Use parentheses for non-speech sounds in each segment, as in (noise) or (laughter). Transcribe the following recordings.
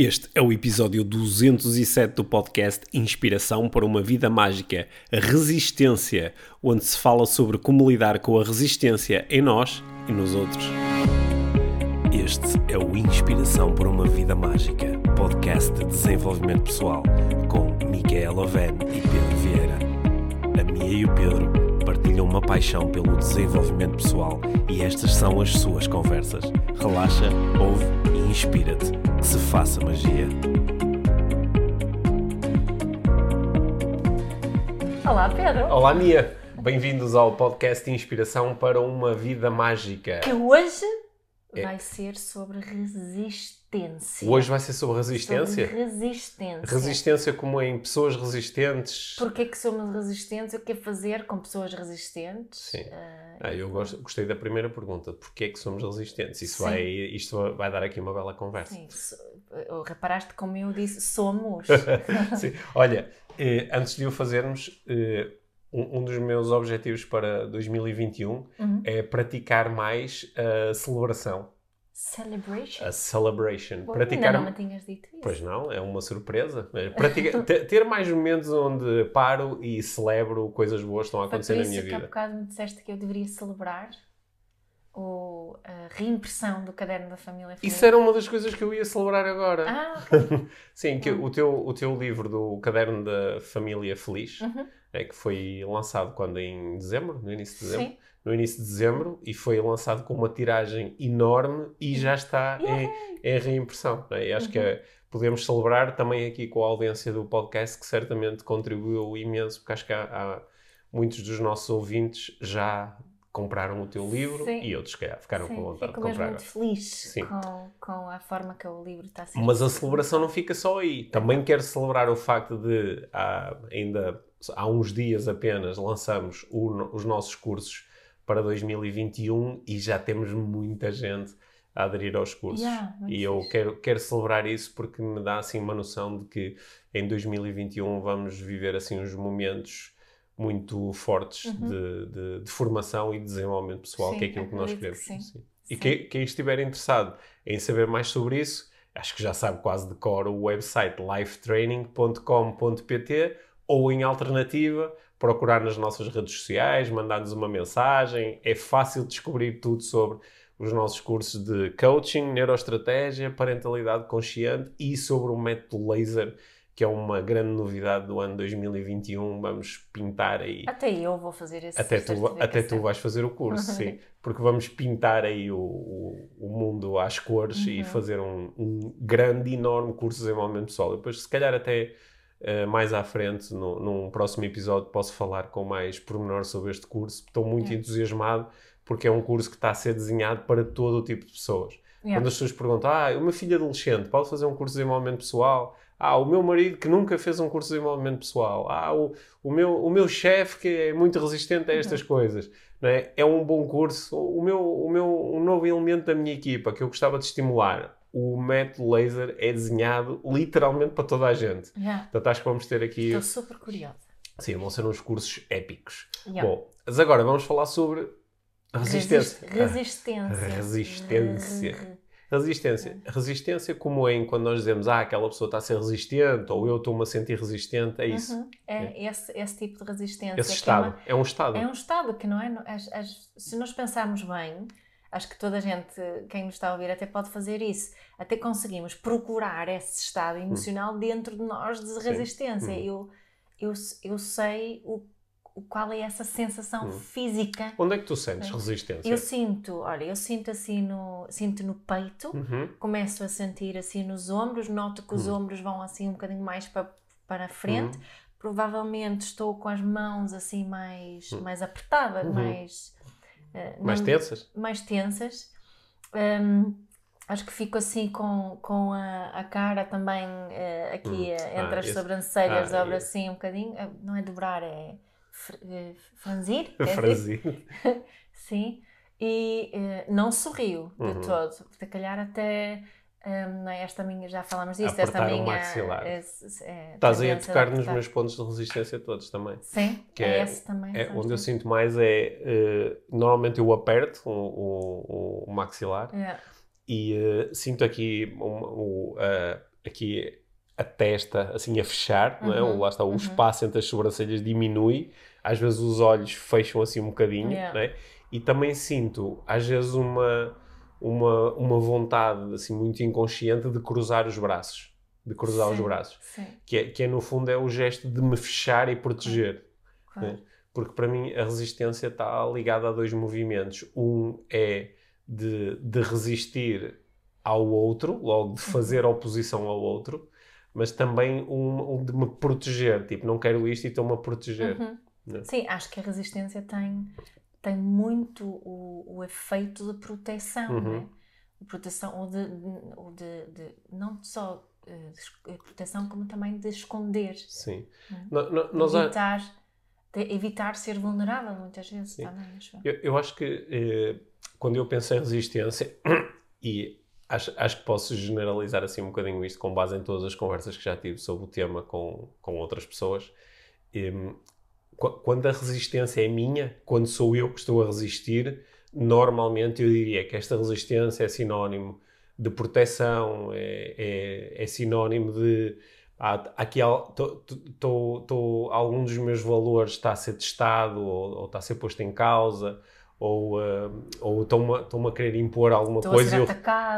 Este é o episódio 207 do podcast Inspiração para uma Vida Mágica, Resistência, onde se fala sobre como lidar com a resistência em nós e nos outros. Este é o Inspiração para uma Vida Mágica, podcast de desenvolvimento pessoal, com Micaela Oven e Pedro Vieira. A Mia e o Pedro partilham uma paixão pelo desenvolvimento pessoal e estas são as suas conversas. Relaxa, ouve e inspira-te. Que se faça magia. Olá, Pedro. Olá, Mia. Bem-vindos ao podcast Inspiração para uma Vida Mágica. Que hoje É. vai ser sobre resistência. Hoje vai ser sobre resistência? Sobre resistência. Resistência como em pessoas resistentes. Porquê que somos resistentes? O que é fazer com pessoas resistentes? Sim. Ah, Ah, eu gosto- gostei da primeira pergunta. Porquê que somos resistentes? Isso Sim. vai, isto vai dar aqui uma bela conversa. sim, so- oh, reparaste como eu disse, somos. (laughs) Sim. Olha, eh, antes de o fazermos, eh, um, um dos meus objetivos para 2021 Uhum. é praticar mais a celebração, Celebration. a celebration. Bom, praticar Ainda não me tinhas dito isso. Pois não, é uma surpresa. É, (laughs) ter mais momentos onde paro e celebro coisas boas que estão a por acontecer na isso minha que há vida. bocado me disseste que eu deveria celebrar o, a reimpressão do caderno da família Feliz. Isso era uma das coisas que eu ia celebrar agora. Ah, ok. (laughs) Sim, que Hum. o, teu, o teu livro do Caderno da Família Feliz, Uhum. É, que foi lançado quando? Em dezembro? No início de dezembro? Sim. No início de dezembro e foi lançado com uma tiragem enorme e já está em, em reimpressão. é? E acho que Uhum. é- podemos celebrar também aqui com a audiência do podcast que certamente contribuiu imenso, porque acho que há, há muitos dos nossos ouvintes já compraram o teu livro Sim. e outros, calhar, ficaram Sim, com vontade de fico mesmo comprar. muito feliz com, com a forma que o livro está a ser. Mas a celebração não fica só aí. Também quero celebrar o facto de, há, ainda há uns dias apenas, lançamos o os nossos cursos para 2021 e já temos muita gente a aderir aos cursos. Yeah, e eu quero, quero celebrar isso porque me dá assim uma noção de que em 2021 vamos viver assim uns momentos muito fortes Uhum. de, de- de formação e de desenvolvimento pessoal, que é Sim, aquilo que nós queremos. que sim. Sim. E Sim. quem, quem estiver interessado em saber mais sobre isso, acho que já sabe quase de cor o website lifetraining.com.pt ou em alternativa, procurar nas nossas redes sociais, mandar-nos uma mensagem. É fácil descobrir tudo sobre os nossos cursos de coaching, neuroestratégia, parentalidade consciente e sobre o método laser, que é uma grande novidade do ano 2021. Vamos pintar aí. Até eu vou fazer esse Até tu, até tu vais fazer o curso, sim. Porque vamos pintar aí o, o, o mundo às cores e Uhum. fazer um, um grande, enorme curso de desenvolvimento pessoal. Depois, se calhar, até eh, mais à frente, no, num próximo episódio, posso falar com mais pormenor sobre este curso. Estou muito É. entusiasmado porque é um curso que está a ser desenhado para todo o tipo de pessoas. Yeah. Quando as pessoas perguntam, ah, o meu filho adolescente pode fazer um curso de desenvolvimento pessoal? Ah, o meu marido que nunca fez um curso de desenvolvimento pessoal? Ah, o, o meu, o meu chefe que é muito resistente a estas coisas? Não é? é um bom curso. O meu, o meu, um novo elemento da minha equipa que eu gostava de estimular. O método laser é desenhado literalmente para toda a gente. Yeah. Portanto, acho que vamos ter aqui... Estou super curiosa. Sim, vão ser uns cursos épicos. Yeah. Bom, mas agora vamos falar sobre resistência. Resist- resistência. Resistência. Re- Resistência. Resistência, como é em quando nós dizemos ah, aquela pessoa está a ser resistente ou eu estou-me a sentir resistente, é isso. Uhum. É esse, esse tipo de resistência. Esse que é estado. uma- É um estado. É um estado que não é. as- as- se nós pensarmos bem, acho que toda a gente, quem nos está a ouvir, até pode fazer isso. Até conseguimos procurar esse estado emocional dentro de nós de Hum. Resistência. Hum. Eu, eu, eu sei o, o qual é essa sensação Hum. física. Onde é que tu sentes É. resistência? Eu sinto, olha, eu sinto assim no, sinto no peito, Uhum. começo a sentir assim nos ombros, noto que os Hum. ombros vão assim um bocadinho mais para, para a frente. Provavelmente estou com as mãos assim mais, Hum. mais apertadas, Uhum. mais, eh, Mais não- tensas? mais tensas. Hum, acho que fico assim com, com a, a cara também eh, aqui Hum. eh, Ah, entre as esse- sobrancelhas, ah, dobra esse. assim um bocadinho. Eh, Não é dobrar, é fr- franzir. (laughs) é Franzir. (laughs) Sim, e eh, não sorriu de Uhum. todo. Se calhar até não é esta minha, já falámos disso, esta Apertar o minha. maxilar. é- é- Estás aí a tocar nos meus pontos de resistência todos também. Sim, que é, é- esse também. É, onde eu sinto mais é. eh, normalmente eu aperto o, o- o- maxilar dois. É. e eh, sinto aqui um- a- aqui a testa assim a fechar, não é? Uhum, Ou lá está, o uhum. espaço entre as sobrancelhas diminui, às vezes os olhos fecham assim um bocadinho, Yeah. não é? E também sinto, às vezes, uma, uma, uma vontade assim muito inconsciente de cruzar os braços, de cruzar os Sim, braços, Sim, que é, que é no fundo é o gesto de me fechar e proteger. claro. né? Porque para mim a resistência está ligada a dois movimentos. Um é de, de resistir ao outro, logo de fazer oposição ao outro, mas também um, um de me proteger. Tipo, não quero isto e estou-me a proteger. Uhum. né? Sim, acho que a resistência tem, tem muito o, o efeito de proteção, Uhum. é? De proteção, ou de, ou de, de- não só eh, de eh, proteção, como também de esconder, Sim. Uhum. Nós há- evitar, evitar ser vulnerável muitas vezes Sim. também, acho eu. Eu, acho que eh, quando eu penso em resistência, (coughs) e acho, acho que posso generalizar assim um bocadinho isto com base em todas as conversas que já tive sobre o tema com, com outras pessoas, quando a resistência é minha, quando sou eu que estou a resistir, normalmente eu diria que esta resistência é sinónimo de proteção, é, é, é sinónimo de há, aqui tô- algum dos meus valores está a ser testado ou, ou está a ser posto em causa ou, ah, estão-me a- querer impor alguma coisa e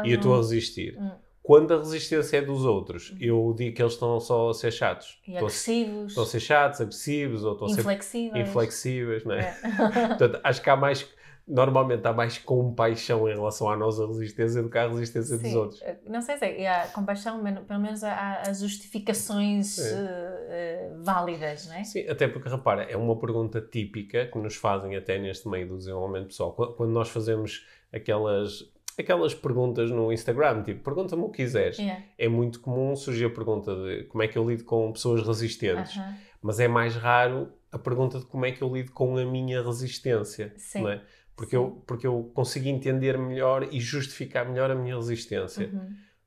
e eu estou a resistir. Hum. Quando a resistência é dos outros, eu digo que eles estão só a ser chatos. E Estão agressivos, Estão a ser chatos, agressivos ou estão a ser inflexíveis. inflexíveis, não é? É. (laughs) Portanto, acho que há mais, normalmente há mais compaixão em relação à nossa resistência do que à resistência dos Sim, outros. eh, Não sei se é, há compaixão, men- pelo menos há, há as justificações eh, válidas, não é? Sim, até porque, repara, é uma pergunta típica que nos fazem até neste meio do desenvolvimento pessoal. Qu- Quando nós fazemos aquelas, aquelas perguntas no Instagram, tipo, pergunta-me o que quiseres. Yeah. É muito comum surgir a pergunta de como é que eu lido com pessoas resistentes. Aham. Mas é mais raro a pergunta de como é que eu lido com a minha resistência. Sim. Não é? porque, Sim. eu, porque eu consigo entender melhor e justificar melhor a minha resistência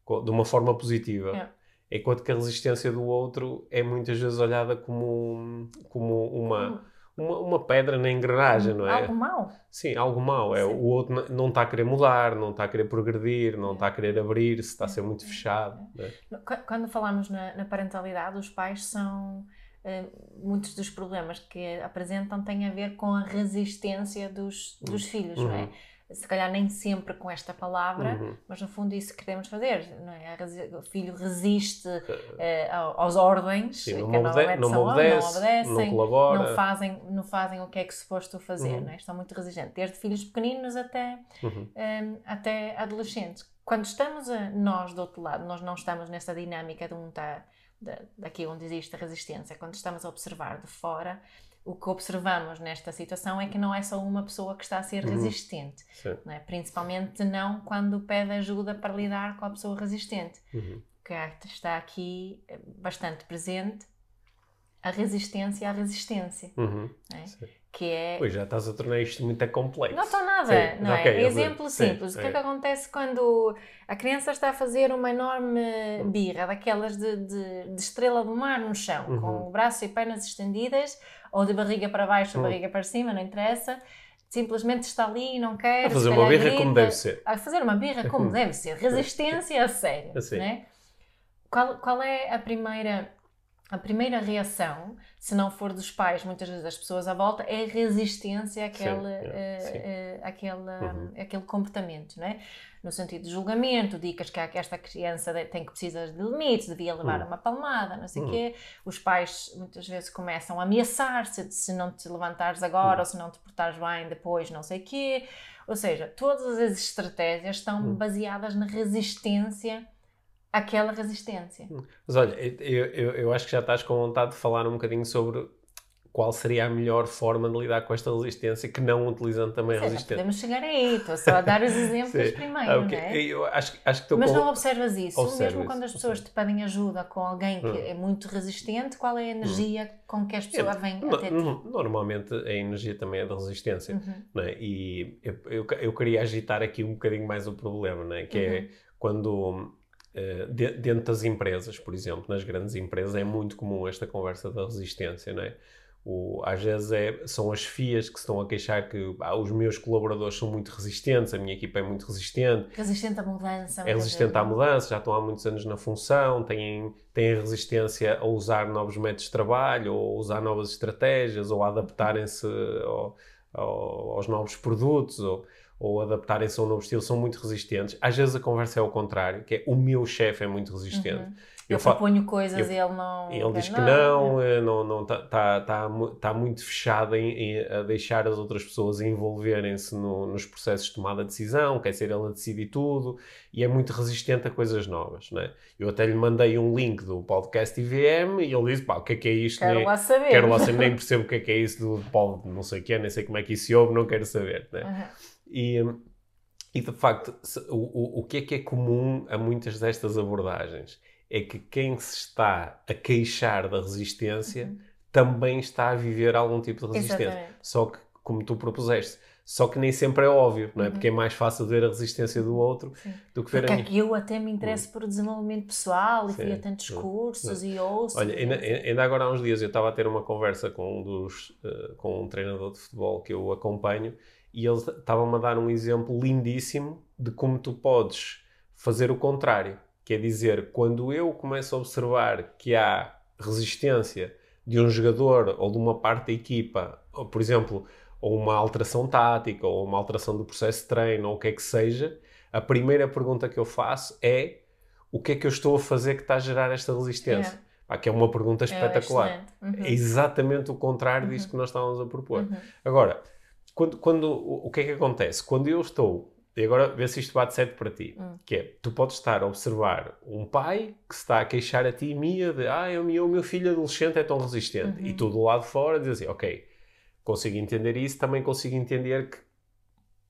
Uhum. de uma forma positiva. Yeah. Enquanto que a resistência do outro é muitas vezes olhada como, como uma, uma, uma pedra na engrenagem, não é? Algo mau. Sim, algo mau. É, Sim. o outro não está a querer mudar, não está a querer progredir, não está a querer abrir-se, está a ser muito fechado. não é? Qu- Quando falamos na, na parentalidade, os pais são. eh, muitos dos problemas que apresentam têm a ver com a resistência dos, dos filhos, não é? Se calhar nem sempre com esta palavra, Uhum. mas no fundo isso que queremos fazer, não é? O filho resiste eh, ao- aos ordens, Sim, não que obede- normalmente não me são ordens, obedece, não obedecem, não colabora. não fazem, não fazem o que é que suposto fazer, Uhum. não é? Estão muito resistentes, desde filhos pequeninos até, Uhum. hum, até adolescentes. Quando estamos a, nós do outro lado, nós não estamos nessa dinâmica de um tá, da, daqui onde existe a resistência, quando estamos a observar de fora, o que observamos nesta situação é que não é só uma pessoa que está a ser Uhum. resistente, Sim. não é? principalmente não quando pede ajuda para lidar com a pessoa resistente Uhum. que está aqui eh, bastante presente a resistência à resistência, Uhum. é? Sim. Que é Pois já estás a tornar isto muito complexo. não estou nada, Sim, não é? ok, eu Exemplo sei. simples. Sim, o que é é. que acontece quando a criança está a fazer uma enorme birra, daquelas de, de, de estrela do mar no chão, Uhum. com o braço e pernas estendidas, ou de barriga para baixo ou Hum. barriga para cima, não interessa. Simplesmente está ali e não quer. A fazer uma birra grita. como deve ser. A fazer uma birra como deve ser. Resistência a sério. Assim. Né? Qual, qual é a primeira, a primeira reação, se não for dos pais, muitas vezes das pessoas à volta, é resistência àquele, Sim, é, eh, àquele, Uhum. aquele comportamento, né? no sentido de julgamento, dicas que, esta criança tem que precisar de limites, devia levar Uhum. uma palmada, não sei o Uhum. quê. Os pais muitas vezes começam a ameaçar-se de se não te levantares agora Uhum. ou se não te portares bem depois, não sei o quê. Ou seja, todas as estratégias estão Uhum. baseadas na resistência àquela resistência. Mas olha, eu, eu, eu acho que já estás com vontade de falar um bocadinho sobre qual seria a melhor forma de lidar com esta resistência que não utilizando também seja, resistência. podemos chegar aí, estou só a dar os (laughs) exemplos primeiro, Ah, ok. não é? Eu acho, acho que Mas com... não observas isso, Observo mesmo quando isso, as pessoas te pedem ajuda com alguém que Hum. é muito resistente, qual é a energia com que as pessoas vêm No- até ti? no- Normalmente a energia também é da resistência. Uhum. não é? E eu, eu, eu queria agitar aqui um bocadinho mais o problema, não é? que Uhum. é quando eh, de- dentro das empresas, por exemplo, nas grandes empresas, é muito comum esta conversa da resistência, não é? O, às vezes é, são as FIAs que se estão a queixar que ah, os meus colaboradores são muito resistentes, a minha equipa é muito resistente. Resistente à mudança. É resistente à mudança, já estão há muitos anos na função, têm, têm resistência a usar novos métodos de trabalho, ou usar novas estratégias, ou adaptarem-se ao, ao, aos novos produtos, ou, ou adaptarem-se a um novo estilo, são muito resistentes. Às vezes a conversa é ao contrário, que é o meu chefe é muito resistente. Uhum eu, eu proponho coisas eu, e ele não. Ele diz que não, está não, não, tá, tá, tá, tá muito fechado em, em, a deixar as outras pessoas envolverem-se no, nos processos de tomada de decisão, quer ser ele a decidir tudo e é muito resistente a coisas novas. Né? Eu até lhe mandei um link do podcast IVM e ele disse: pá, o que é que é isto? Quero nem, lá saber. Quero lá saber, nem percebo o que é que é isso do pod, não sei o que é, nem sei como é que isso se ouve, não quero saber. Né? Uhum. E. E de facto, o, o, o que é que é comum a muitas destas abordagens? é que quem se está a queixar da resistência uhum. também está a viver algum tipo de resistência. Exatamente. Só que, como tu propuseste, só que nem sempre é óbvio, não é? Uhum. Porque é mais fácil ver a resistência do outro Sim. do que ver Porque a minha. eu até me interesso uhum. por desenvolvimento pessoal e fui a tantos cursos e ouço. Olha, ainda, ainda, agora há uns dias eu estava a ter uma conversa com um, dos, uh, com um treinador de futebol que eu acompanho e ele estava-me a dar um exemplo lindíssimo de como tu podes fazer o contrário. Quer dizer, quando eu começo a observar que há resistência de um jogador ou de uma parte da equipa, ou, por exemplo, ou uma alteração tática, ou uma alteração do processo de treino, ou o que é que seja, a primeira pergunta que eu faço é o que é que eu estou a fazer que está a gerar esta resistência? É. Ah, que é uma pergunta é espetacular. É, uhum. é exatamente o contrário uhum. disso que nós estávamos a propor. Uhum. Agora, quando, quando, o, que é que acontece? Quando eu estou e agora vê se isto bate certo para ti. Hum. Que é, tu podes estar a observar um pai que se está a queixar a ti, Mia, de ah, o meu, o meu filho adolescente é tão resistente. Uhum. E tu do lado fora dizes assim, ok, consigo entender isso, também consigo entender que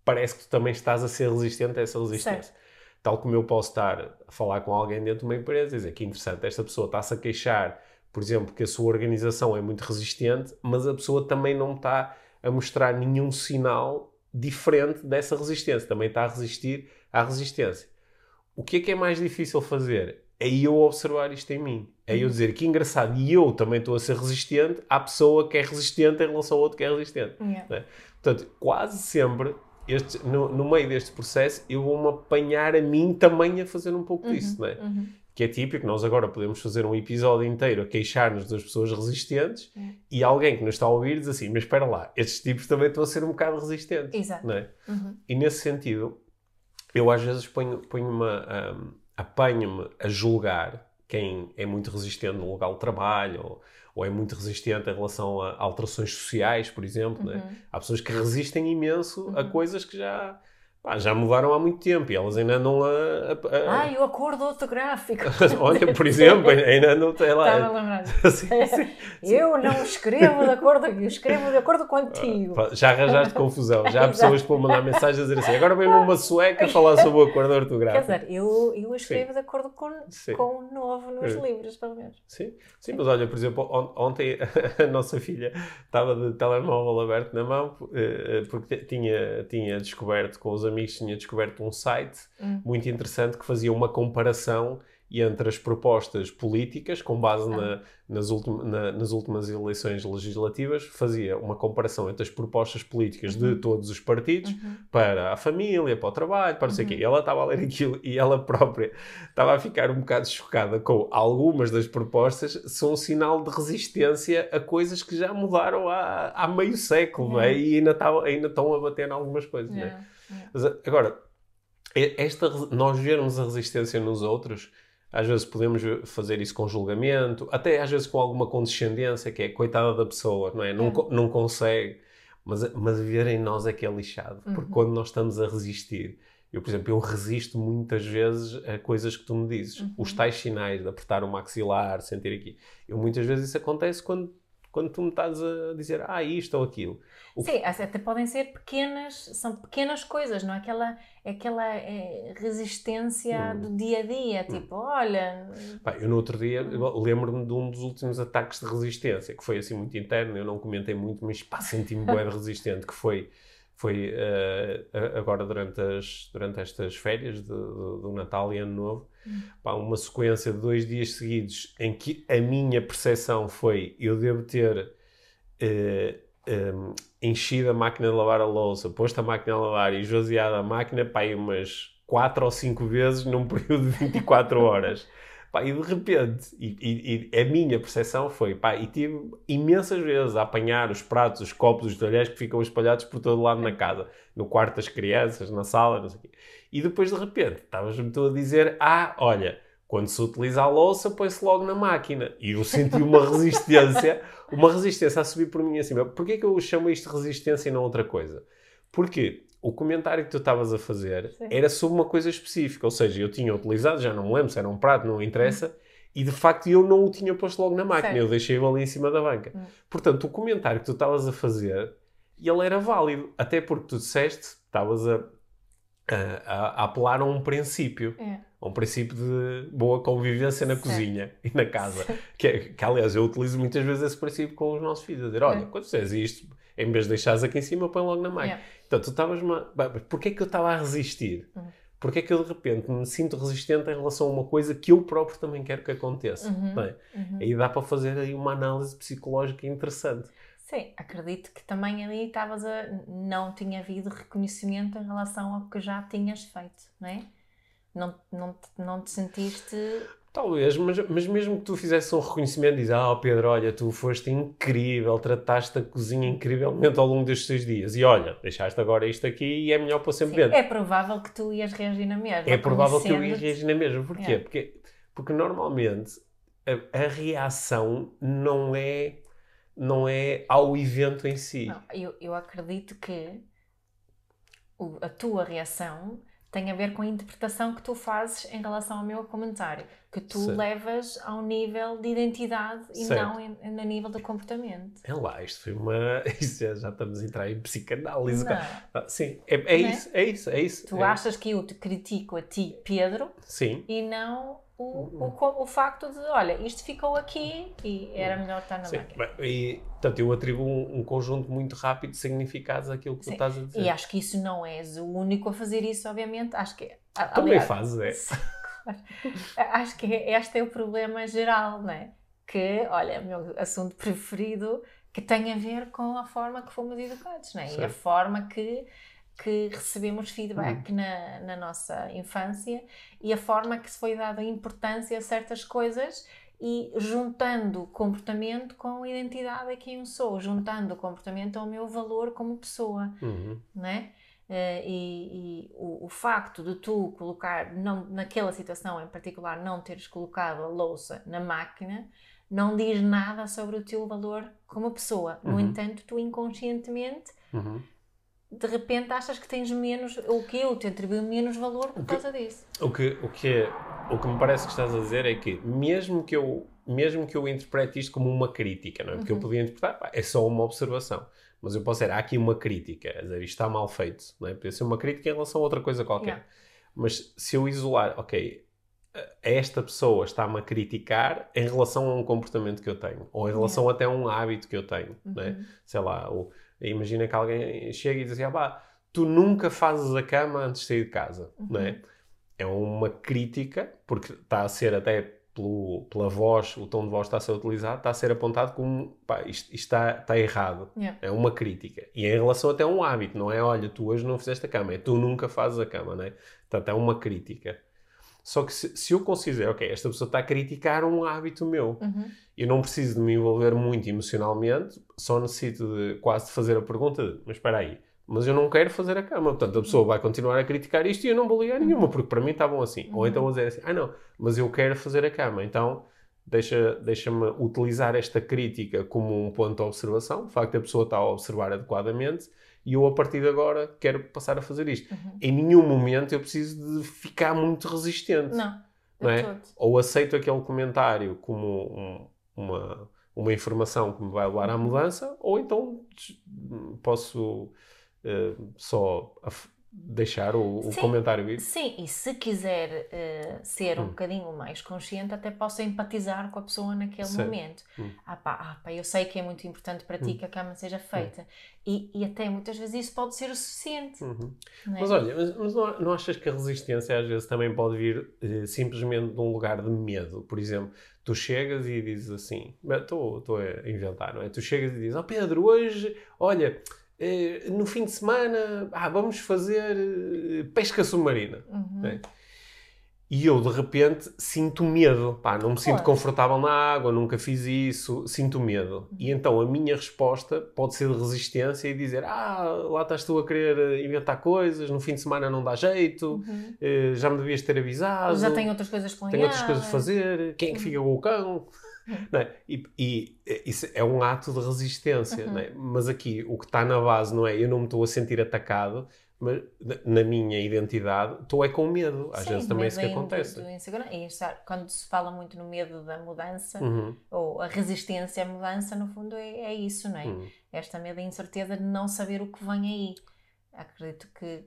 parece que tu também estás a ser resistente a essa resistência. Certo. Tal como eu posso estar a falar com alguém dentro de uma empresa e dizer que interessante, esta pessoa está-se a queixar, por exemplo, que a sua organização é muito resistente, mas a pessoa também não está a mostrar nenhum sinal diferente dessa resistência, também está a resistir à resistência. O que é que é mais difícil fazer? É eu observar isto em mim. É eu dizer que engraçado, e eu também estou a ser resistente à pessoa que é resistente em relação ao outro que é resistente. Yeah. Né? Portanto, quase sempre, este, no, no, meio deste processo, eu vou-me apanhar a mim também a fazer um pouco uhum, disso. Né? Uhum que é típico, nós agora podemos fazer um episódio inteiro a queixar-nos das pessoas resistentes é. e alguém que nos está a ouvir diz assim, mas espera lá, estes tipos também estão a ser um bocado resistentes. Exato. É? Uhum. E nesse sentido, eu às vezes ponho-me, ponho um, apanho-me a julgar quem é muito resistente no local de trabalho ou, ou, é muito resistente em relação a alterações sociais, por exemplo. Uhum. Né? Há pessoas que resistem imenso uhum. a coisas que já Já mudaram há muito tempo e elas ainda andam a. a, a... Ai, o acordo ortográfico. (laughs) Olha, por exemplo, ainda não tem lá. Estava lembrado. (laughs) sim, sim, eu não escrevo de acordo, eu escrevo de acordo contigo. Já arranjaste confusão. Já há (laughs) pessoas que vão mandar mensagens a dizer assim: agora vem uma sueca falar sobre o acordo ortográfico. Quer dizer, eu, eu escrevo de acordo com, com o novo nos livros, pelo menos. Sim. sim, mas olha, por exemplo, ontem a nossa filha estava de telemóvel aberto na mão eh, eh, porque tinha, tinha descoberto com os amigos amigos tinha descoberto um site hum. muito interessante que fazia uma comparação entre as propostas políticas, com base ah. na, nas, na, nas, últimas eleições legislativas, fazia uma comparação entre as propostas políticas uhum. de todos os partidos uhum. para a família, para o trabalho, para não sei o quê. Uhum. E ela estava a ler aquilo e ela própria estava a ficar um bocado chocada com algumas das propostas são um sinal de resistência a coisas que já mudaram há, há meio século, não é? E ainda, estava, ainda estão a bater em algumas coisas, não é? Mas, agora, esta, nós vermos a resistência nos outros, às vezes podemos fazer isso com julgamento, até às vezes com alguma condescendência, que é coitada da pessoa, não é? Não, é. não consegue. Mas, mas ver em nós é que é lixado. Porque uhum. quando nós estamos a resistir, eu, por exemplo, eu resisto muitas vezes a coisas que tu me dizes. Uhum. Os tais sinais de apertar o maxilar, sentir aqui. Eu muitas vezes isso acontece quando quando tu me estás a dizer, ah, isto ou aquilo. O Sim, até podem ser pequenas, são pequenas coisas, não é aquela, aquela é, resistência hum. do dia a dia, hum. tipo, olha. Pá, eu no outro dia lembro-me de um dos últimos ataques de resistência, que foi assim muito interno, eu não comentei muito, mas pá, senti-me bem resistente, que foi foi uh, agora durante, as, durante estas férias do, do Natal e Ano Novo, hum. pá, uma sequência de dois dias seguidos em que a minha percepção foi eu devo ter uh, um, enchida a máquina de lavar a louça, posto a máquina a lavar e esvaziada a máquina, pá, umas 4 ou 5 vezes num (laughs) período de 24 horas. Pá, e de repente, e, e, a minha percepção foi, pá, e tive imensas vezes a apanhar os pratos, os copos, os talheres que ficam espalhados por todo lado na casa, no quarto das crianças, na sala, não sei o quê. E depois, de repente, estavas-me tu a dizer, ah, olha, quando se utiliza a louça, põe-se logo na máquina. E eu senti uma (laughs) resistência, uma resistência a subir por mim acima. Porquê que eu chamo isto de resistência e não outra coisa? Porque o comentário que tu estavas a fazer Sim. era sobre uma coisa específica. Ou seja, eu tinha utilizado, já não me lembro se era um prato, não interessa, e de facto eu não o tinha posto logo na máquina, eu deixei-o ali em cima da banca. Hum. Portanto, o comentário que tu estavas a fazer, ele era válido, até porque tu disseste, estavas a, a, a, apelar a um princípio. É um princípio de boa convivência na cozinha e na casa. Que, é, que, aliás, eu utilizo muitas vezes esse princípio com os nossos filhos. A dizer, olha, é. quando fizeres isto, em vez de deixares aqui em cima, põe logo na máquina. Yeah. Então, tu estavas... Porquê é que eu estava a resistir? Uhum. Porquê é que eu, de repente, me sinto resistente em relação a uma coisa que eu próprio também quero que aconteça? Uhum. É? Uhum. Aí dá para fazer aí uma análise psicológica interessante. Sim, acredito que também ali estavas a... Não tinha havido reconhecimento em relação ao que já tinhas feito, não é? Não, não, não te sentiste. Talvez, mas, mas mesmo que tu fizesse um reconhecimento, diz, ah, Pedro, olha, tu foste incrível, trataste a cozinha incrivelmente ao longo destes seis dias. E olha, deixaste agora isto aqui e é melhor para sempre dentro. É provável que tu ias reagir na mesma. É provável que eu ia reagir na mesma. Porquê? É. Porque, porque normalmente a, a, reação não é, não é ao evento em si. Não, eu, eu acredito que o, a tua reação tem a ver com a interpretação que tu fazes em relação ao meu comentário, que tu levas ao nível de identidade e certo. não em, em, a nível de comportamento. É lá, isto foi uma. (laughs) Isto já estamos a entrar em psicanálise. Não. Sim, é, é, é, isso, é isso, é isso. Tu é. achas que eu te critico a ti, Pedro, Sim. e não o, o, o facto de, olha, isto ficou aqui e era melhor estar na Sim, máquina. E, portanto, eu atribuo um, um, conjunto muito rápido de significados àquilo que Sim. tu estás a dizer. E acho que isso não és o único a fazer isso, obviamente. Acho que... Também fazes, é. (laughs) acho que este é o problema geral, não é? Que, olha, o meu assunto preferido que tem a ver com a forma que fomos educados, não é? E a forma que que recebemos feedback uhum. na, na nossa infância e a forma que se foi dada importância a certas coisas e juntando comportamento com a identidade a quem eu sou, juntando o comportamento ao meu valor como pessoa, uhum. né? E, e o, o, facto de tu colocar, não, naquela situação em particular, não teres colocado a louça na máquina, não diz nada sobre o teu valor como pessoa. Uhum. No entanto, tu inconscientemente uhum de repente achas que tens menos, ou que eu te atribuo menos valor por causa disso. O que, o, que é, o que me parece que estás a dizer é que, mesmo que eu, mesmo que eu interprete isto como uma crítica, não é? Porque uhum. eu podia interpretar, pá, é só uma observação. Mas eu posso dizer, há aqui uma crítica, a dizer, isto está mal feito, não é? Podia ser uma crítica em relação a outra coisa qualquer. Yeah. Mas se eu isolar, ok, esta pessoa está-me a criticar em relação a um comportamento que eu tenho, ou em relação yeah. até a um hábito que eu tenho, uhum. né? sei lá, o, Imagina que alguém chega e diz assim: ah, tu nunca fazes a cama antes de sair de casa, uhum. não é? É uma crítica, porque está a ser até pelo, pela voz, o tom de voz está a ser utilizado, está a ser apontado como pá, isto, isto está, está errado. Yeah. É uma crítica. E é em relação até a um hábito, não é olha, tu hoje não fizeste a cama, é tu nunca fazes a cama, não é? Portanto, é uma crítica. Só que se, se, eu considero, ok, esta pessoa está a criticar um hábito meu, uhum. eu não preciso de me envolver muito emocionalmente, só necessito de quase de fazer a pergunta de, mas espera aí, mas eu não quero fazer a cama. Portanto, a pessoa vai continuar a criticar isto e eu não vou ligar nenhuma, porque para mim está bom assim. Uhum. Ou então vou dizer assim, ah não, mas eu quero fazer a cama, então deixa-me deixa utilizar esta crítica como um ponto de observação, o facto a pessoa estar a observar adequadamente, e eu a partir de agora quero passar a fazer isto. Uhum. Em nenhum momento eu preciso de ficar muito resistente. Não. não é? Ou aceito aquele comentário como um, uma, uma informação que me vai levar à uhum. mudança, ou então posso uh, só deixar o, o Sim. comentário ir. Sim, e se quiser eh, ser um Hum. bocadinho mais consciente, até possa empatizar com a pessoa naquele Certo. momento. Hum. Ah, pá, ah pá, eu sei que é muito importante para ti Hum. que a cama seja feita. E, e até muitas vezes isso pode ser o suficiente. Uhum. é? Mas olha, mas, mas não, não achas que a resistência às vezes também pode vir eh, simplesmente de um lugar de medo? Por exemplo, tu chegas e dizes assim, estou a inventar, não é? Tu chegas e dizes, ó Pedro, hoje, olha, eh, no fim de semana, ah, vamos fazer eh, pesca submarina. Uhum. né? E eu, de repente, sinto medo. Pá, não me sinto Claro. confortável na água, nunca fiz isso, sinto medo. E então a minha resposta pode ser de resistência e dizer: Ah, lá estás tu a querer eh, inventar coisas, no fim de semana não dá jeito, Uhum. já me devias ter avisado. Já tenho outras coisas planeadas. tenho outras coisas a fazer, quem é que fica com o cão? Uhum. É? e, e, eh, isso é um ato de resistência, Uhum. é? mas aqui o que está na base não é eu não me estou a sentir atacado, mas na- minha identidade estou é com medo. Às Sim, vezes também é isso que do- acontece. do. E sabe, quando se fala muito no medo da mudança, Uhum, ou a resistência à mudança, no fundo é, é isso, não é? uhum. Esta medo da incerteza de não saber o que vem aí. Acredito que,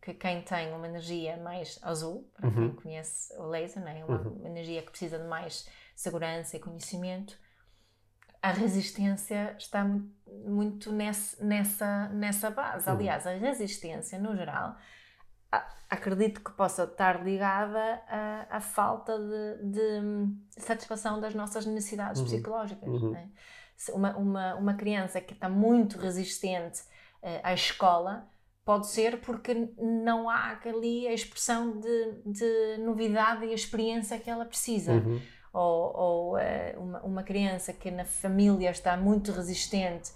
que quem tem uma energia mais azul, para Uhum. quem conhece o laser, não é? uma Uhum. energia que precisa de mais segurança e conhecimento, a resistência está mu- muito nesse, nessa, nessa base. Uhum. Aliás, a resistência, no geral, a- acredito que possa estar ligada à, à falta de, de satisfação das nossas necessidades Uhum. psicológicas. Uhum. é? Se Uma, uma, uma criança que está muito resistente eh, à escola pode ser porque não há ali a expressão de, de novidade e experiência que ela precisa Uhum. Ou, ou, eh, uma, uma criança que na família está muito resistente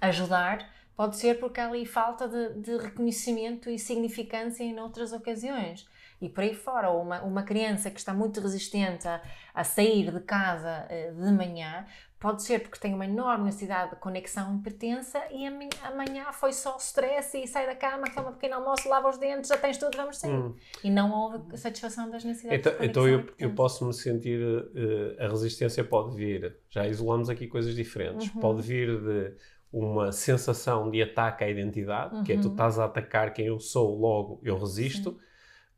a ajudar, pode ser porque há ali falta de, de reconhecimento e significância em outras ocasiões. E por aí fora, ou uma, uma criança que está muito resistente a, a sair de casa eh, de manhã, pode ser porque tem uma enorme necessidade de conexão e pertença e amanhã foi só stress e sai da cama, toma um pequeno almoço, lava os dentes, já tens tudo, vamos sair. Hum. E não houve satisfação das necessidades Então, então eu, eu posso me sentir. eh, a resistência pode vir. Já isolamos aqui coisas diferentes. Uhum. Pode vir de uma sensação de ataque à identidade, que é tu Uhum. estás a atacar quem eu sou, logo eu resisto.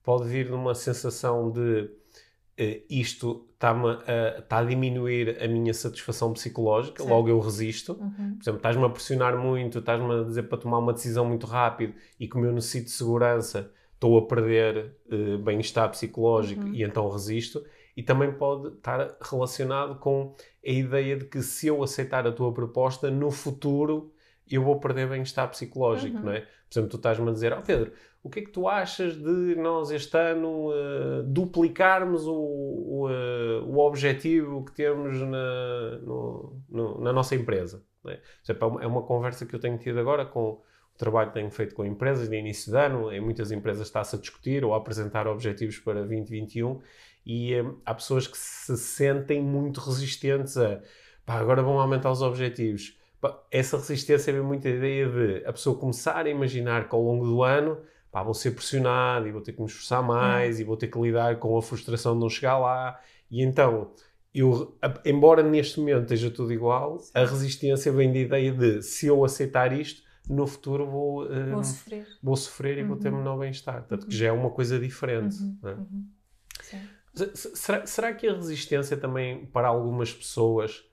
Pode vir de uma sensação de isto está-me a, está a diminuir a minha satisfação psicológica, Certo. logo eu resisto. Uhum. Por exemplo, estás-me a pressionar muito, estás-me a dizer para tomar uma decisão muito rápido e como eu necessito de segurança, estou a perder eh, bem-estar psicológico Uhum. e então resisto. E também pode estar relacionado com a ideia de que se eu aceitar a tua proposta, no futuro eu vou perder bem-estar psicológico, Uhum. não é? Por exemplo, tu estás-me a dizer, ó Pedro, o que é que tu achas de nós este ano eh, duplicarmos o, o, eh, o objetivo que temos na, no- no- na nossa empresa? é? Por exemplo, é uma- é uma conversa que eu tenho tido agora com o trabalho que tenho feito com empresas de início de ano. Em muitas empresas está-se a discutir ou a apresentar objetivos para 2021 e eh, há pessoas que se sentem muito resistentes a pá, agora vão aumentar os objetivos. Pá, essa resistência vem muito a ideia de a pessoa começar a imaginar que ao longo do ano pá, vou ser pressionado e vou ter que me esforçar mais e vou ter que lidar com a frustração de não chegar lá. E então, eu, embora neste momento esteja tudo igual, a resistência vem da ideia de se eu aceitar isto, no futuro vou, eh, Vou sofrer. vou sofrer e vou ter Uhum. menor bem-estar. Portanto, Uhum. que já é uma coisa diferente. Uhum, não é? uhum. Será, será que a resistência também, para algumas pessoas,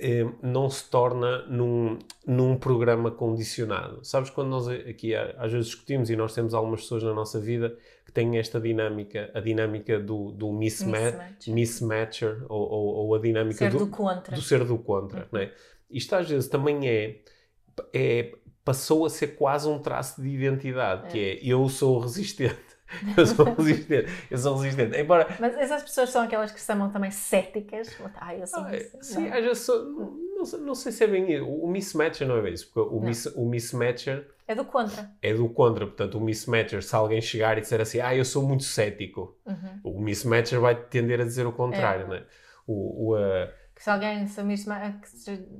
eh, não se torna num, num programa condicionado? Sabes, quando nós aqui às vezes discutimos, e nós temos algumas pessoas na nossa vida que têm esta dinâmica, a dinâmica do, do mismatch, Mismatch. mismatcher, ou, ou, ou a dinâmica Ser do, do do ser do contra. Uhum. Não é? Isto às vezes também é, é. Passou a ser quase um traço de identidade, que é eu sou resistente. (laughs) Eu sou resistente. Eu sou resistente. Embora. Mas essas pessoas são aquelas que se chamam também céticas. Ah, eu sou Ah, isso. sim, Não. sou- não, sei- não sei se é bem isso. O mismatcher não é bem isso, porque o, Não. o mismatcher É do contra. é do contra. Portanto, o mismatcher, se alguém chegar e disser assim, ah, eu sou muito cético, Uhum. o mismatcher vai tender a dizer o contrário, É. né? O, o, ah, que se alguém, se,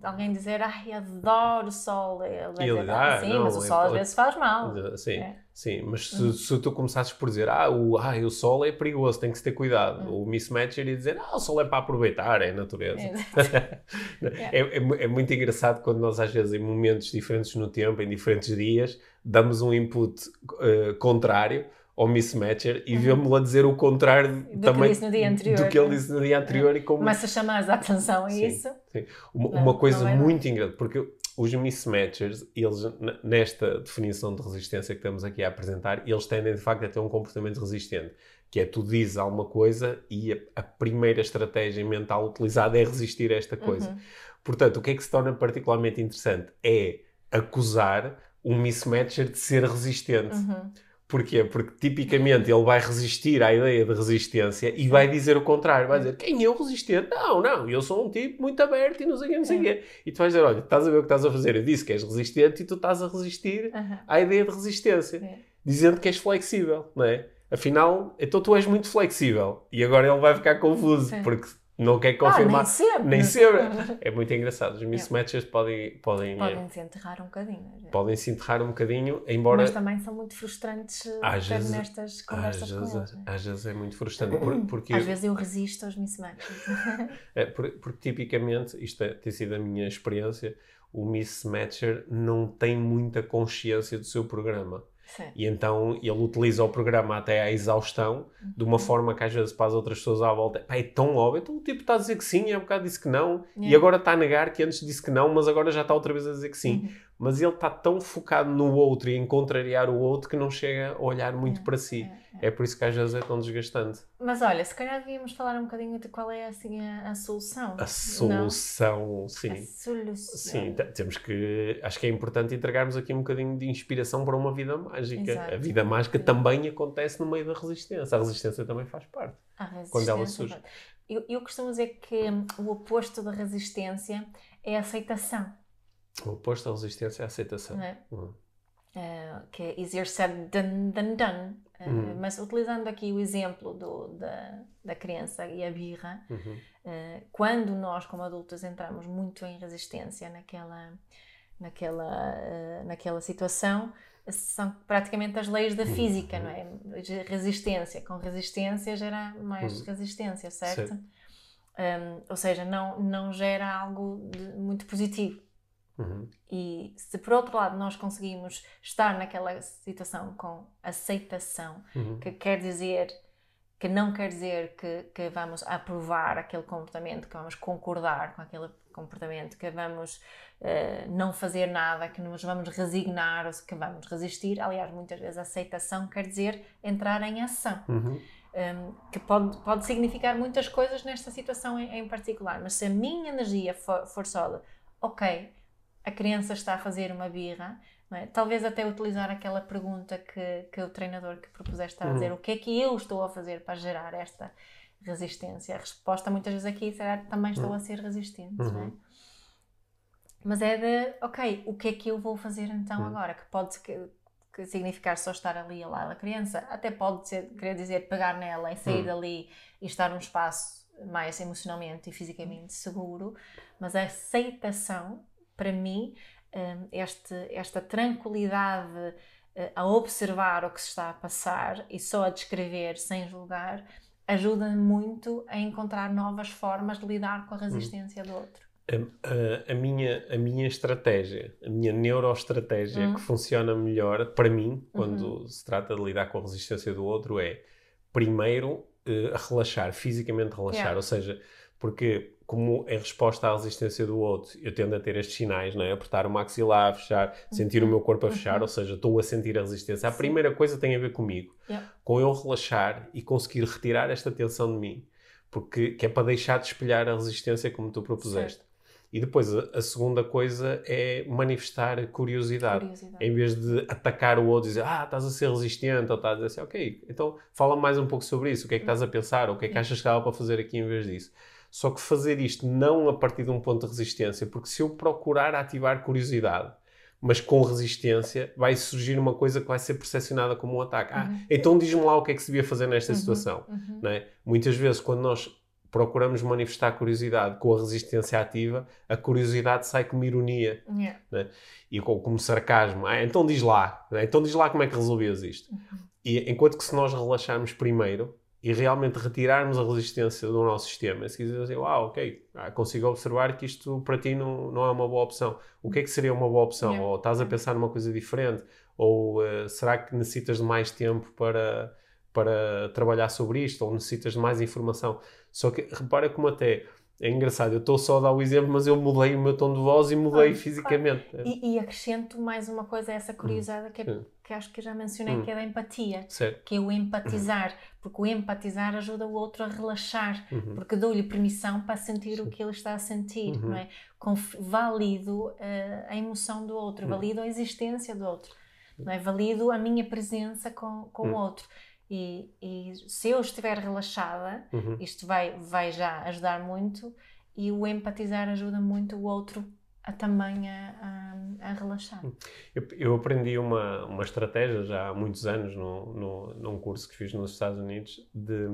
alguém dizer, ai, adoro o sol, ele dizer, ah, ah, sim, não, mas o é sol às pode- vezes faz mal. Sim, É. sim, mas se, se tu começasses por dizer, ah o, ah, o sol é perigoso, tem que se ter cuidado, Hum. o mismatch iria dizer, ah, o sol é para aproveitar, é a natureza. (laughs) É. É, é é muito engraçado quando nós, às vezes, em momentos diferentes no tempo, em diferentes dias, damos um input eh, contrário ao mismatcher e vemos-lo a dizer o contrário Uhum. que também anterior, do que ele disse no dia anterior e como Começa a chamar a atenção a Sim. isso. Sim. Uma, Não, uma coisa dar. muito engraçada, porque os mismatchers, eles, nesta definição de resistência que estamos aqui a apresentar, eles tendem de facto a ter um comportamento resistente, que é tu dizes alguma coisa e a, a primeira estratégia mental utilizada é resistir a esta coisa. Uhum. Portanto, o que é que se torna particularmente interessante é acusar um mismatcher de ser resistente. Uhum. Porquê? Porque tipicamente ele vai resistir à ideia de resistência e vai dizer o contrário. Vai dizer, quem eu resistente? Não, não, eu sou um tipo muito aberto e não sei o quê, não sei o quê. E tu vais dizer, olha, estás a ver o que estás a fazer? Eu disse que és resistente e tu estás a resistir Uhum. à ideia de resistência. É. Dizendo que és flexível, não é? Afinal, então tu és muito flexível. E agora ele vai ficar confuso, Sim. porque não quer Ah, confirmar. nem sempre. nem sempre. (laughs) É muito engraçado. Os mismatchers podem, podem, eh, Podem se enterrar um bocadinho. às podem se enterrar um bocadinho, embora Mas também são muito frustrantes eh, Às vezes- nestas às conversas com vezes, eles. né? às vezes é muito frustrante. por- (coughs) Porque, Às vezes eu resisto aos mismatches. (laughs) é, por- porque tipicamente, isto é- tem sido a minha experiência, o mismatcher não tem muita consciência do seu programa. Sim. E então ele utiliza o programa até à exaustão, de Uhum. uma forma que às vezes para as outras pessoas à volta pá, é tão óbvio. Então o tipo está a dizer que sim, há um bocado disse que não, e Yeah. agora está a negar que antes disse que não, mas agora já está outra vez a dizer que sim. Uhum. Mas ele está tão focado no outro e em contrariar o outro que não chega a olhar muito É, para si. é, é. É por isso que às vezes é tão desgastante. Mas olha, se calhar devíamos falar um bocadinho de qual é assim a, a solução. A solução, Não? sim. A solução. Sim, te- temos que. Acho que é importante entregarmos aqui um bocadinho de inspiração para uma vida mágica. Exato. A vida mágica também acontece no meio da resistência. A resistência também faz parte. A resistência. quando ela surge. Eu, eu costumo dizer que hum, o oposto da resistência é a aceitação. O oposto à resistência é a aceitação. Não é? Hum. Uh, que é easier said than, than done. Uh, Uhum. Mas utilizando aqui o exemplo do, da, da criança e a birra, Uhum. uh, quando nós, como adultos, entramos muito em resistência naquela, naquela, uh, naquela situação, são praticamente as leis da física, Uhum. não é? De Resistência com resistência gera mais Uhum. resistência, certo? Certo. Um, ou seja, não, não gera algo de- muito positivo. Uhum. E se por outro lado nós conseguimos estar naquela situação com aceitação, Uhum. que quer dizer que não quer dizer que, que vamos aprovar aquele comportamento, que vamos concordar com aquele comportamento, que vamos eh, não fazer nada, que nos vamos resignar ou que vamos resistir. Aliás, muitas vezes aceitação quer dizer entrar em ação Uhum. um, que pode, pode significar muitas coisas nesta situação em, em particular, mas se a minha energia for, for só de, ok, a criança está a fazer uma birra, é? talvez até utilizar aquela pergunta que, que o treinador que propuseste a Uhum. dizer, o que é que eu estou a fazer para gerar esta resistência? A resposta muitas vezes aqui será, também estou a ser resistente, não é? Uhum. Mas é de, ok, o que é que eu vou fazer então Uhum. agora? Que pode que, que significar só estar ali ao lado da criança, até pode ser, querer dizer pegar nela e sair Uhum. dali e estar num espaço mais emocionalmente e fisicamente seguro, mas a aceitação, para mim, hum, este, esta tranquilidade eh, a observar o que se está a passar e só a descrever sem julgar, ajuda muito a encontrar novas formas de lidar com a resistência do outro. A, a- a minha, a minha estratégia, a minha neuroestratégia Hum. que funciona melhor para mim, quando Uhum. se trata de lidar com a resistência do outro, é primeiro eh, relaxar, fisicamente relaxar. Yeah. Ou seja, porque como em resposta à resistência do outro, eu tendo a ter estes sinais, não é? Apertar o maxilar, fechar, sentir o meu corpo a fechar, Uhum. ou seja, estou a sentir a resistência. A Sim. primeira coisa tem a ver comigo. Yeah. Com eu relaxar e conseguir retirar esta tensão de mim. Porque, que é para deixar de espelhar a resistência como tu propuseste. E depois a, segunda coisa é manifestar curiosidade. Curiosidade. Em vez de atacar o outro e dizer, ah, estás a ser resistente, ou estás a dizer assim, ok, então fala mais um pouco sobre isso, o que é que estás a pensar, ou o que é que achas que dava para fazer aqui em vez disso. Só que fazer isto não a partir de um ponto de resistência, porque se eu procurar ativar curiosidade, mas com resistência, vai surgir uma coisa que vai ser percepcionada como um ataque. Ah, Uhum. então diz-me lá o que é que se devia fazer nesta Uhum, situação. uhum. não é? Muitas vezes, quando nós procuramos manifestar curiosidade com a resistência ativa, a curiosidade sai como ironia Yeah. né? e com- como sarcasmo. Ah, então diz lá, né? então diz lá como é que resolvias isto. E enquanto que se nós relaxarmos primeiro e realmente retirarmos a resistência do nosso sistema, se quiser dizer, ah, ok, ah, consigo observar que isto para ti não, não é uma boa opção. O que é que seria uma boa opção? Yeah. Ou estás a pensar numa coisa diferente? Ou eh, será que necessitas de mais tempo para, para trabalhar sobre isto? Ou necessitas de mais informação? Só que repara como até é engraçado, eu estou só a dar o exemplo, mas eu mudei o meu tom de voz e mudei Claro, fisicamente. E, e acrescento mais uma coisa a essa curiosidade que, é- Sim. que acho que já mencionei, Hum. que é da empatia. Certo. Que é o empatizar, porque o empatizar ajuda o outro a relaxar, Uhum. porque dou-lhe permissão para sentir o que ele está a sentir, Uhum. não é? Conf- valido eh, a emoção do outro, Uhum. valido a existência do outro, não é? Valido a minha presença com, com o outro. E, e se eu estiver relaxada, Uhum. isto vai, vai já ajudar muito e o empatizar ajuda muito o outro a também a, a, a relaxar. Eu, eu aprendi uma, uma estratégia já há muitos anos no, no, num curso que fiz nos Estados Unidos de,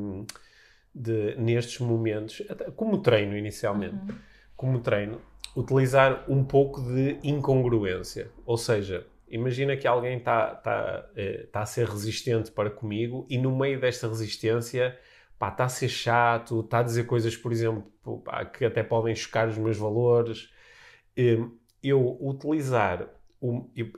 de nestes momentos, como treino inicialmente, Uhum. como treino, utilizar um pouco de incongruência. Ou seja, imagina que alguém está tá, eh, tá a ser resistente para comigo e no meio desta resistência pá, está a ser chato, está a dizer coisas, por exemplo, pá, que até podem chocar os meus valores. Eh, Eu utilizar,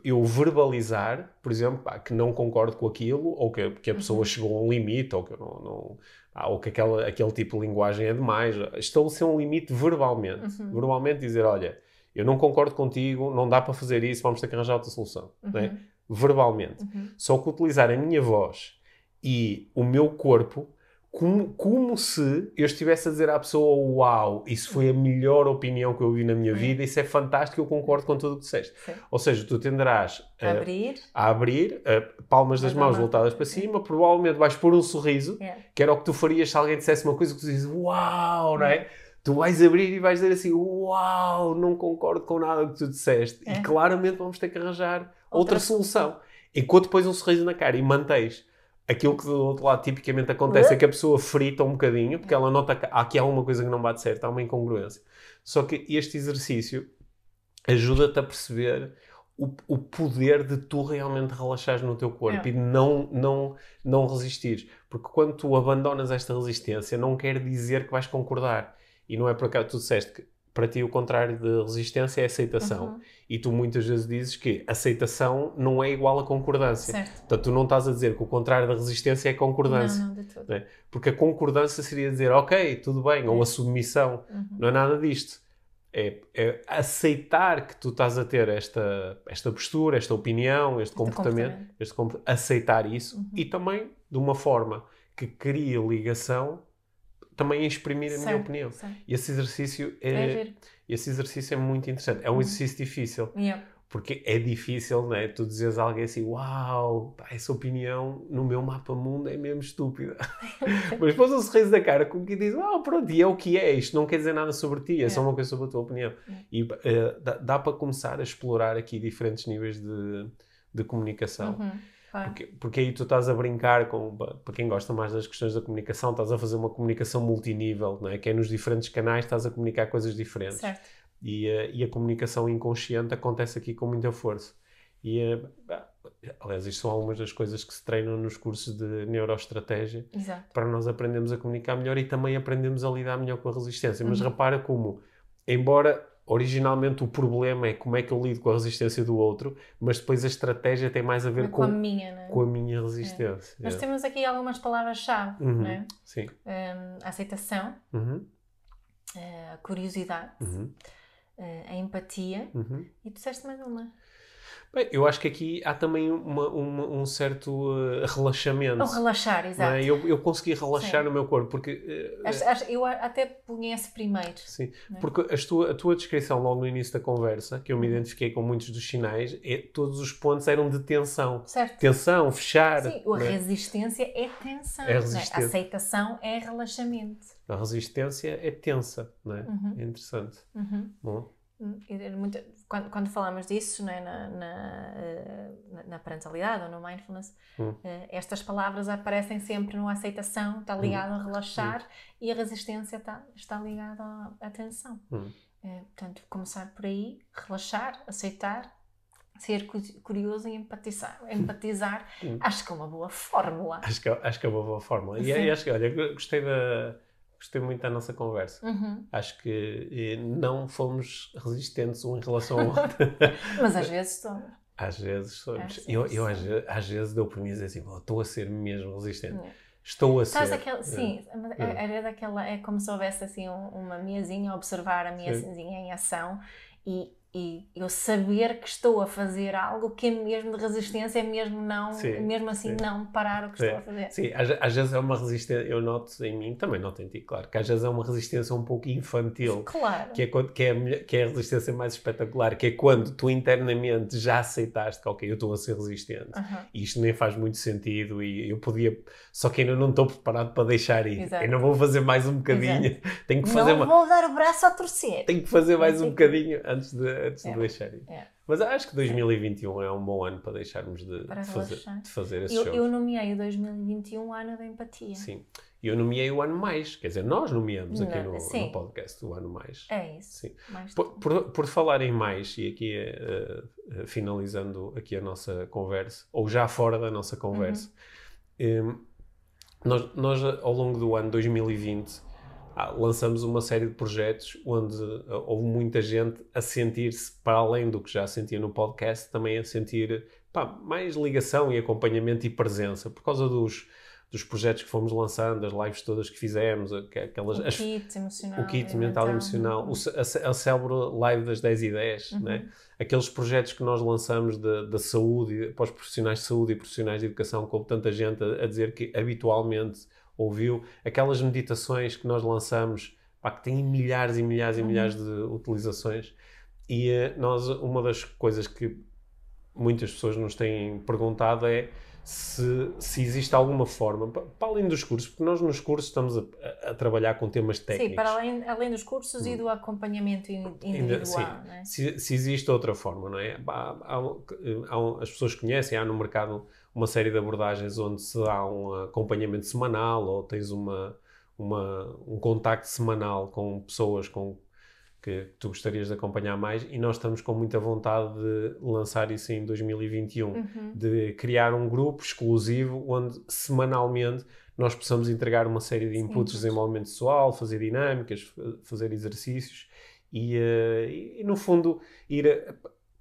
eu, verbalizar, por exemplo, pá, que não concordo com aquilo, ou que, que a pessoa Uhum. chegou a um limite, ou que, não, não- ah, ou que aquela, aquele tipo de linguagem é demais. Estabelecer um limite verbalmente. Uhum. Verbalmente dizer, olha, eu não concordo contigo, não dá para fazer isso, vamos ter que arranjar outra solução. é? Uhum. Verbalmente. Uhum. Só que utilizar a minha voz e o meu corpo como, como se eu estivesse a dizer à pessoa: Uau, isso foi a melhor opinião que eu vi na minha Uhum. vida, isso é fantástico, eu concordo com tudo o que disseste. Sim. Ou seja, tu tenderás a, Abrir. a abrir, a palmas das mãos mão. voltadas para cima, provavelmente vais pôr um sorriso, Yeah. que era o que tu farias se alguém dissesse uma coisa que tu dizes: Uau, não Uhum. é? Tu vais abrir e vais dizer assim: Uau, não concordo com nada que tu disseste. É. E claramente vamos ter que arranjar outra, Outra solução. Enquanto pões um sorriso na cara e mantens aquilo que do outro lado tipicamente acontece Uhum. é que a pessoa frita um bocadinho, porque ela nota que há aqui alguma coisa que não bate certo, há uma incongruência. Só que este exercício ajuda-te a perceber o, o poder de tu realmente relaxares no teu corpo É. e não, não, não resistires. Porque quando tu abandonas esta resistência, não quer dizer que vais concordar. E não é por acaso tu disseste que para ti o contrário de resistência é aceitação. Uhum. E tu muitas vezes dizes que aceitação não é igual a concordância. Certo. Portanto, tu não estás a dizer que o contrário da resistência é concordância. Não, não, de tudo. Né? Porque a concordância seria dizer, ok, tudo bem, ou a submissão. Uhum. Não é nada disto. É, é aceitar que tu estás a ter esta, esta postura, esta opinião, este, Este comportamento, comportamento. este compor- aceitar isso Uhum. e também de uma forma que cria ligação, também exprimir a minha Certo, opinião. certo. E esse exercício É é, esse exercício é muito interessante. É um Uhum. exercício difícil. Yeah. Porque é difícil, não é? Tu dizes a alguém assim, uau, essa opinião no meu mapa mundo é mesmo estúpida. (laughs) Mas depois um sorriso da cara com que diz, uau, pronto, e é o que é, isto não quer dizer nada sobre ti, é só uma coisa sobre a tua opinião. E eh, dá, dá para começar a explorar aqui diferentes níveis de, de comunicação. Uhum. Claro. Porque, porque aí tu estás a brincar com, pa- para quem gosta mais das questões da comunicação, estás a fazer uma comunicação multinível, não é? Que é nos diferentes canais estás a comunicar coisas diferentes. Certo. E, a- e a comunicação inconsciente acontece aqui com muita força. E, eh, bah, aliás, isto são algumas das coisas que se treinam nos cursos de neuroestratégia Exato. para nós aprendermos a comunicar melhor e também aprendemos a lidar melhor com a resistência. Mas Uhum. repara como, embora originalmente o problema é como é que eu lido com a resistência do outro, mas depois a estratégia tem mais a ver com a com, minha, né? com a minha resistência. Nós É. temos aqui algumas palavras-chave, Uhum. né? Sim. Hum, a aceitação, Uhum. eh, a curiosidade, Uhum. eh, a empatia Uhum. e tu disseste mais uma. Bem, eu acho que aqui há também uma- uma- um certo eh, relaxamento. Ou relaxar, não exato. é? eu, eu consegui relaxar Sim. no meu corpo, porque acho- eu a- até punha esse primeiro. Sim, é? porque as tua- a tua descrição logo no início da conversa, que eu Uhum. me identifiquei com muitos dos sinais, é, todos os pontos eram de tensão. Certo? Tensão, fechar. Sim, a é? resistência é tensão. É é? resistência. A aceitação é relaxamento. A resistência é tensa, não é? Uhum. É interessante. Uhum. Bom, muito, quando, quando, falamos disso né, na, na, eh, na, parentalidade ou no mindfulness, hum. Eh, estas palavras aparecem sempre no aceitação, está hum. ligado hum. a relaxar, hum. e a resistência está, está ligada à atenção. Hum. É, portanto, começar por aí, relaxar, aceitar, ser curioso e empatizar. empatizar acho que é uma boa fórmula. Acho que, é, acho que é uma boa fórmula. E, e acho que, olha, gostei da gostei muito da nossa conversa. Uhum. Acho que eh, não fomos resistentes um em relação ao outro. (laughs) Mas às vezes somos. Às vezes somos. eu, eu às, às, vezes dou por mim dizer assim, estou a ser mesmo resistente. Estou a ser. Aquele, sim, é, é, daquela, é como se houvesse assim uma mesinha, observar a mesinha em ação e e eu saber que estou a fazer algo que é mesmo de resistência, é mesmo não, sim, mesmo assim sim. não parar o que sim. estou a fazer. Sim, às, às, vezes é uma resistência, eu noto em mim, também noto em ti, claro, que às vezes é uma resistência um pouco infantil. Claro. Que é, que é, a, que é a resistência mais espetacular, que é quando tu internamente já aceitaste que, ok, eu estou a ser resistente. E isto nem faz muito sentido e eu podia, só que ainda não estou preparado para deixar ir. Exato. Eu não vou fazer mais um bocadinho. Exato. (laughs) Tenho que fazer não uma... vou dar o braço a torcer. Tenho que fazer mais um bocadinho antes de antes é. de deixar ir. É. Mas acho que 2021 é um bom ano para deixarmos de, para de fazer, de fazer esse eu, Eu nomeei o 2021 ano da empatia. Sim. E eu nomeei o ano mais. Quer dizer, nós nomeamos aqui no, no, podcast o ano mais. É isso. Sim. Por, por, por, falar em mais, e aqui uh, uh, finalizando aqui a nossa conversa, ou já fora da nossa conversa, uhum. um, nós, nós ao longo do ano 2020 ah, lançamos uma série de projetos onde ah, houve muita gente a sentir-se, para além do que já sentia no podcast, também a sentir pá, mais ligação e acompanhamento e presença, por causa dos, dos projetos que fomos lançando, as lives todas que fizemos, aquelas, o as, kit emocional, o kit mental e emocional, o, a, a célebre live das 10 e 10, uhum. né? aqueles projetos que nós lançamos da saúde, para os profissionais de saúde e profissionais de educação, com tanta gente a, a dizer que habitualmente ouviu, aquelas meditações que nós lançamos, pá, que têm milhares e milhares e uhum. milhares de utilizações. E uh, nós, uma das coisas que muitas pessoas nos têm perguntado é se, se existe alguma forma, para, além dos cursos, porque nós nos cursos estamos a, a, a trabalhar com temas técnicos. Sim, para além, além dos cursos hum. e do acompanhamento individual. Sim, é? se, se, existe outra forma, não é? Há, há, há, as pessoas conhecem, há no mercado uma série de abordagens onde se dá um acompanhamento semanal ou tens uma, uma, um contacto semanal com pessoas com que tu gostarias de acompanhar mais e nós estamos com muita vontade de lançar isso em 2021, uhum. de criar um grupo exclusivo onde semanalmente nós possamos entregar uma série de inputs de desenvolvimento pessoal, fazer dinâmicas, fazer exercícios e, uh, e, no fundo ir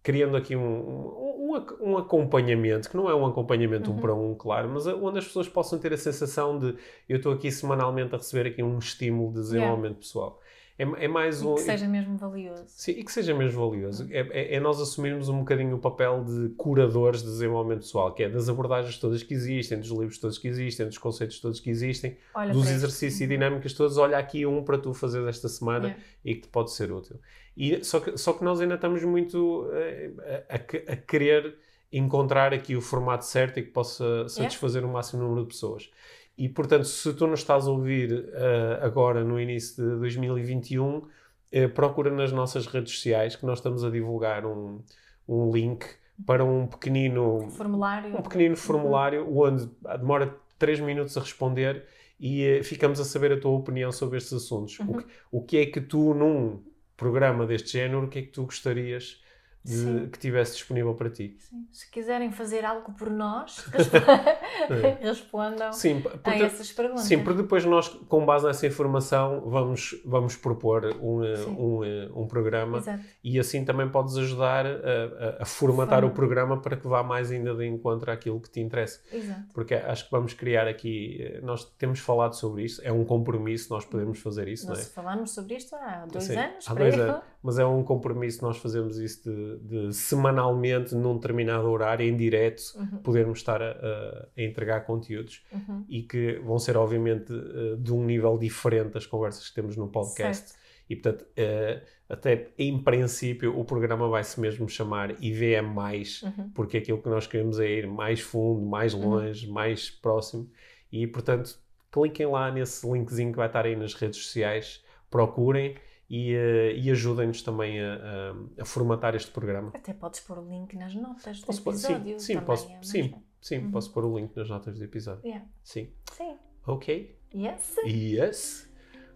criando aqui um, um, um, acompanhamento, que não é um acompanhamento uhum. um para um, claro, mas onde as pessoas possam ter a sensação de eu estou aqui semanalmente a receber aqui um estímulo de desenvolvimento yeah. pessoal. É, é mais um. E que seja mesmo valioso. Sim, e que seja mesmo valioso. É, é, é, nós assumirmos um bocadinho o papel de curadores de desenvolvimento pessoal, que é das abordagens todas que existem, dos livros todos que existem, dos conceitos todos que existem, olha dos exercícios e dinâmicas todos. Olha aqui um para tu fazer esta semana yeah. e que te pode ser útil. E, só, que, só que nós ainda estamos muito eh, a, a, a querer encontrar aqui o formato certo e que possa satisfazer yeah. o máximo número de pessoas. E, portanto, se tu nos estás a ouvir uh, agora, no início de 2021, uh, eh, procura nas nossas redes sociais que nós estamos a divulgar um, um link para um pequenino formulário, um pequenino formulário uhum. onde demora 3 minutos a responder e uh, ficamos a saber a tua opinião sobre estes assuntos. Uhum. O, que, o que é que tu, num programa deste género, o que é que tu gostarias de, que tivesse disponível para ti. Sim. Se quiserem fazer algo por nós, (laughs) (laughs) respondam sim, porque, a essas perguntas. Sim, porque depois nós, com base nessa informação, vamos, vamos propor um, um, um programa Exato. e assim também podes ajudar a, a, formatar Forma. o programa para que vá mais ainda de encontro àquilo que te interessa. Exato. Porque acho que vamos criar aqui, nós temos falado sobre isso, é um compromisso, nós podemos fazer isso, nós não é? falámos sobre isto há dois sim, anos, há dois anos, mas é um compromisso nós fazemos isso de de, semanalmente, num determinado horário, em direto, uhum. podermos estar a, a entregar conteúdos uhum. e que vão ser, obviamente, eh, de um nível diferente das conversas que temos no podcast. Certo. E, portanto, uh, até em princípio, o programa vai se mesmo chamar IVM, uhum. porque aquilo que nós queremos é ir mais fundo, mais uhum. longe, mais próximo. E, portanto, cliquem lá nesse linkzinho que vai estar aí nas redes sociais, procurem e, uh, e ajudem-nos também a, a, a, formatar este programa. Até podes pôr o link nas notas do posso episódio. Pôr, sim, sim, posso, é sim, sim uhum. posso pôr o link nas notas do episódio. Yeah. Sim. Sim. Ok. Yes. Yes.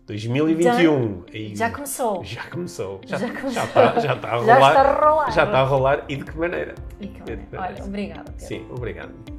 2021. E já começou. Já começou. Já, já, começou. já, está, já está a rolar. Já está a rolar. Já está a rolar. E de que maneira? E que maneira. Olha, obrigada. Sim, obrigado.